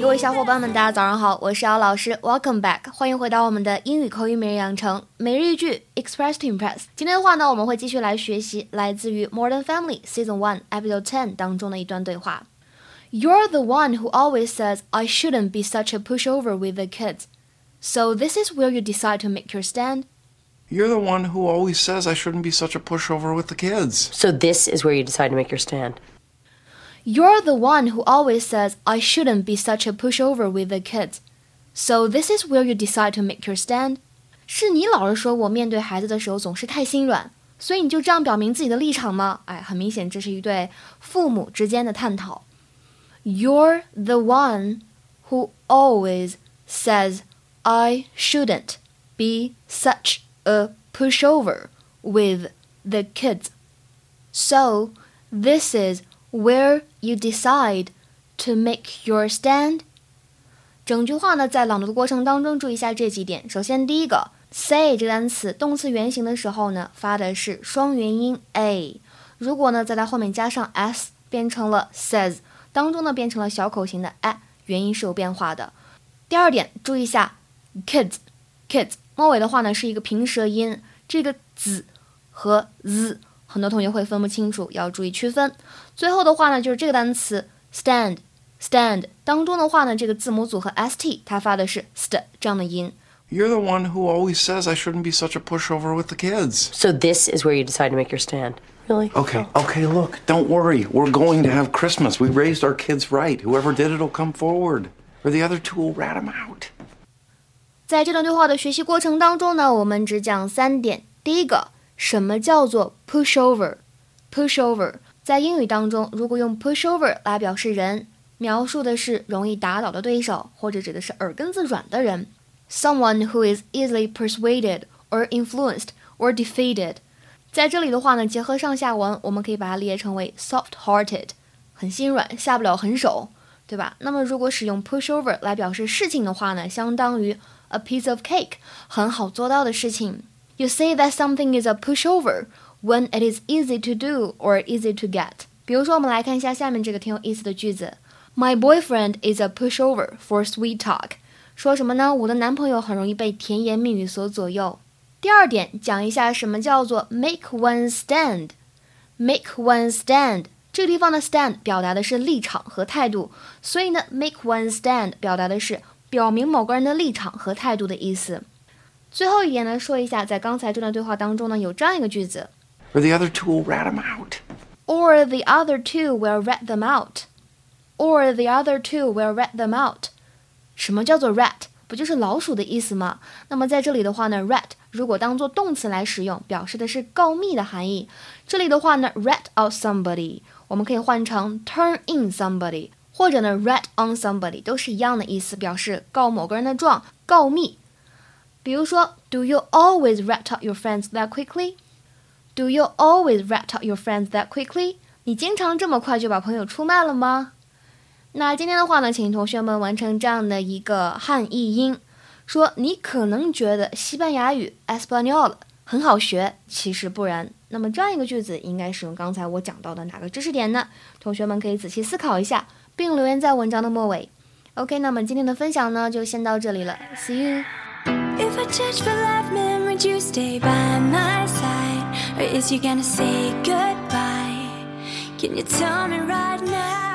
各位小伙伴们，大家早上好，我是姚老师，Welcome back，欢迎回到我们的英语口语每日养成每日一句 Express to Impress。今天的话呢，我们会继续来学习来自于 Modern Family Season One Episode Ten 当中的一段对话。You're the one who always says I shouldn't be such a pushover with the kids. So this is where you decide to make your stand. You're the one who always says I shouldn't be such a pushover with the kids. So this is where you decide to make your stand. You're the one who always says I shouldn't be such a pushover with the kids. So this is where you decide to make your stand. 是你老是说我面对孩子的时候总是太心软，所以你就这样表明自己的立场吗？哎，很明显这是一对父母之间的探讨。You're the one who always says I shouldn't be such a pushover with the kids. So, this is where you decide to make your stand. 整句话呢，在朗读的过程当中，注意一下这几点。首先，第一个，say 这个单词动词原形的时候呢，发的是双元音 a。如果呢，在它后面加上 s，变成了 says，当中呢变成了小口型的 a，元音是有变化的。第二点，注意一下 kids，kids 末尾的话呢是一个平舌音，这个 z 和 z 很多同学会分不清楚，要注意区分。最后的话呢就是这个单词 stand，stand 当中的话呢这个字母组合 st 它发的是 st 这样的音。You're the one who always says I shouldn't be such a pushover with the kids. So this is where you decide to make your stand. Really? Okay, okay, look, don't worry. We're going to have Christmas. We raised our kids right. Whoever did it'll come forward. Or the other two will rat them out. 在这段对话的学习过程当中呢，我们只讲三点。第一个， 什么叫做 pushover？pushover 在英语当中，如果用 pushover 来表示人，描述的是容易打倒的对手，或者指的是耳根子软的人。Someone who is easily persuaded or influenced or defeated。在这里的话呢，结合上下文，我们可以把它理解成为 soft-hearted，很心软，下不了狠手，对吧？那么如果使用 pushover 来表示事情的话呢，相当于 a piece of cake，很好做到的事情。You say that something is a pushover when it is easy to do or easy to get。比如说，我们来看一下下面这个挺有意思的句子：My boyfriend is a pushover for sweet talk。说什么呢？我的男朋友很容易被甜言蜜语所左右。第二点，讲一下什么叫做 make one stand。make one stand 这个地方的 stand 表达的是立场和态度，所以呢，make one stand 表达的是表明某个人的立场和态度的意思。 最后一点呢，说一下，在刚才这段对话当中呢，有这样一个句子，or the other two will rat them out。or the other two will rat them out。or the other two will rat them out。什么叫做 rat？不就是老鼠的意思吗？那么在这里的话呢，rat 如果当做动词来使用，表示的是告密的含义。这里的话呢，rat out somebody，我们可以换成 turn in somebody，或者呢，rat on somebody，都是一样的意思，表示告某个人的状，告密。比如说，Do you always rat out your friends that quickly？Do you always rat out your friends that quickly？你经常这么快就把朋友出卖了吗？那今天的话呢，请同学们完成这样的一个汉译英，说你可能觉得西班牙语 Español 很好学，其实不然。那么这样一个句子应该使用刚才我讲到的哪个知识点呢？同学们可以仔细思考一下，并留言在文章的末尾。OK，那么今天的分享呢，就先到这里了，See you。If I change for life, man, would you stay by my side? Or is you gonna say goodbye? Can you tell me right now?